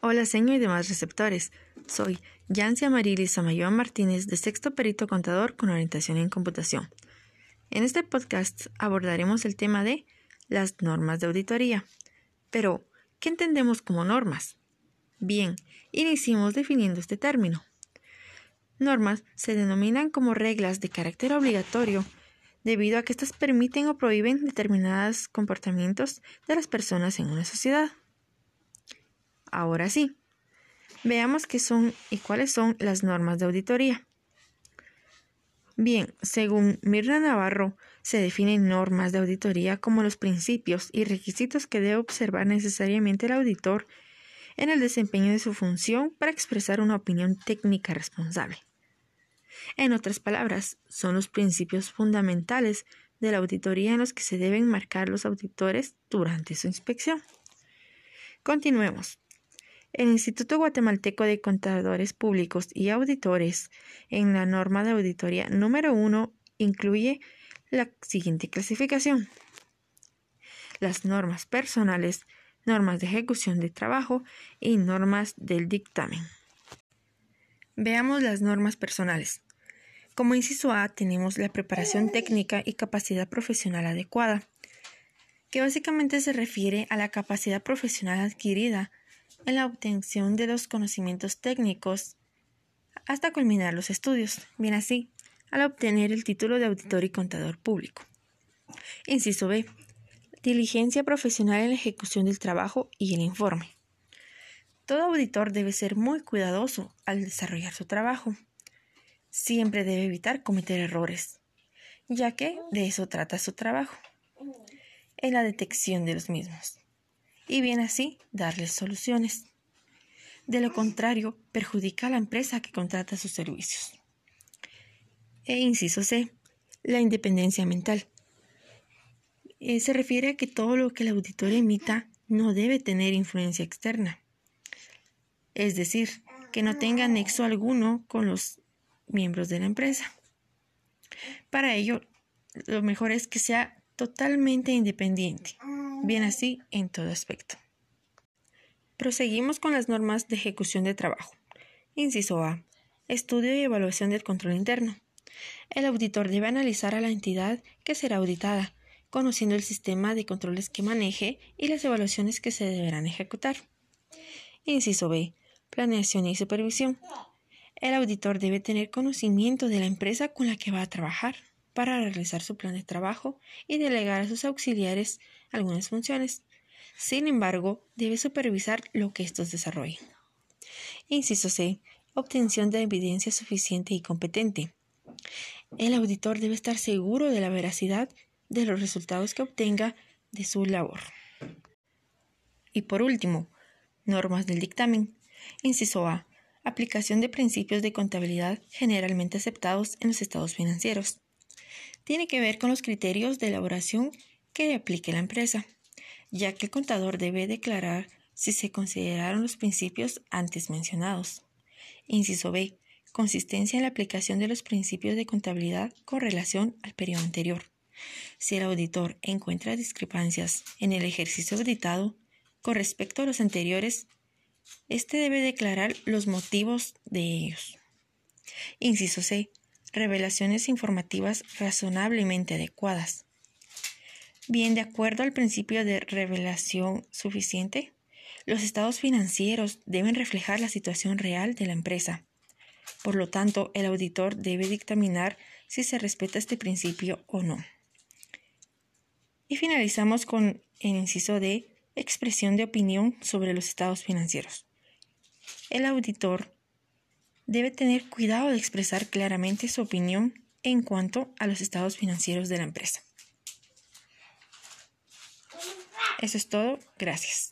Hola, señor y demás receptores. Soy Yancia Marilis Samayoa Martínez, de sexto perito contador con orientación en computación. En este podcast abordaremos el tema de las normas de auditoría. Pero, ¿qué entendemos como normas? Bien, iniciemos definiendo este término. Normas se denominan como reglas de carácter obligatorio debido a que éstas permiten o prohíben determinados comportamientos de las personas en una sociedad. Ahora sí, veamos qué son y cuáles son las normas de auditoría. Bien, según Mirna Navarro, se definen normas de auditoría como los principios y requisitos que debe observar necesariamente el auditor en el desempeño de su función para expresar una opinión técnica responsable. En otras palabras, son los principios fundamentales de la auditoría en los que se deben marcar los auditores durante su inspección. Continuemos. El Instituto Guatemalteco de Contadores Públicos y Auditores, en la norma de auditoría número 1, incluye la siguiente clasificación. Las normas personales, normas de ejecución de trabajo y normas del dictamen. Veamos las normas personales. Como inciso A tenemos la preparación técnica y capacidad profesional adecuada, que básicamente se refiere a la capacidad profesional adquirida en la obtención de los conocimientos técnicos hasta culminar los estudios, bien así, al obtener el título de auditor y contador público. Inciso B. Diligencia profesional en la ejecución del trabajo y el informe. Todo auditor debe ser muy cuidadoso al desarrollar su trabajo. Siempre debe evitar cometer errores, ya que de eso trata su trabajo, en la detección de los mismos y bien así darles soluciones. De lo contrario, perjudica a la empresa que contrata sus servicios. E inciso C, la independencia mental. Eh, se refiere a que todo lo que el auditor emita no debe tener influencia externa. Es decir, que no tenga nexo alguno con los miembros de la empresa. Para ello, lo mejor es que sea totalmente independiente bien así en todo aspecto. Proseguimos con las normas de ejecución de trabajo. Inciso A. Estudio y evaluación del control interno. El auditor debe analizar a la entidad que será auditada, conociendo el sistema de controles que maneje y las evaluaciones que se deberán ejecutar. Inciso B. Planeación y supervisión. El auditor debe tener conocimiento de la empresa con la que va a trabajar para realizar su plan de trabajo y delegar a sus auxiliares algunas funciones. Sin embargo, debe supervisar lo que estos desarrollen. Inciso C. Obtención de evidencia suficiente y competente. El auditor debe estar seguro de la veracidad de los resultados que obtenga de su labor. Y por último, normas del dictamen. Inciso A. Aplicación de principios de contabilidad generalmente aceptados en los estados financieros tiene que ver con los criterios de elaboración que aplique la empresa, ya que el contador debe declarar si se consideraron los principios antes mencionados. Inciso B. Consistencia en la aplicación de los principios de contabilidad con relación al periodo anterior. Si el auditor encuentra discrepancias en el ejercicio auditado con respecto a los anteriores, éste debe declarar los motivos de ellos. Inciso C revelaciones informativas razonablemente adecuadas. Bien, de acuerdo al principio de revelación suficiente, los estados financieros deben reflejar la situación real de la empresa. Por lo tanto, el auditor debe dictaminar si se respeta este principio o no. Y finalizamos con el inciso de expresión de opinión sobre los estados financieros. El auditor debe tener cuidado de expresar claramente su opinión en cuanto a los estados financieros de la empresa. Eso es todo. Gracias.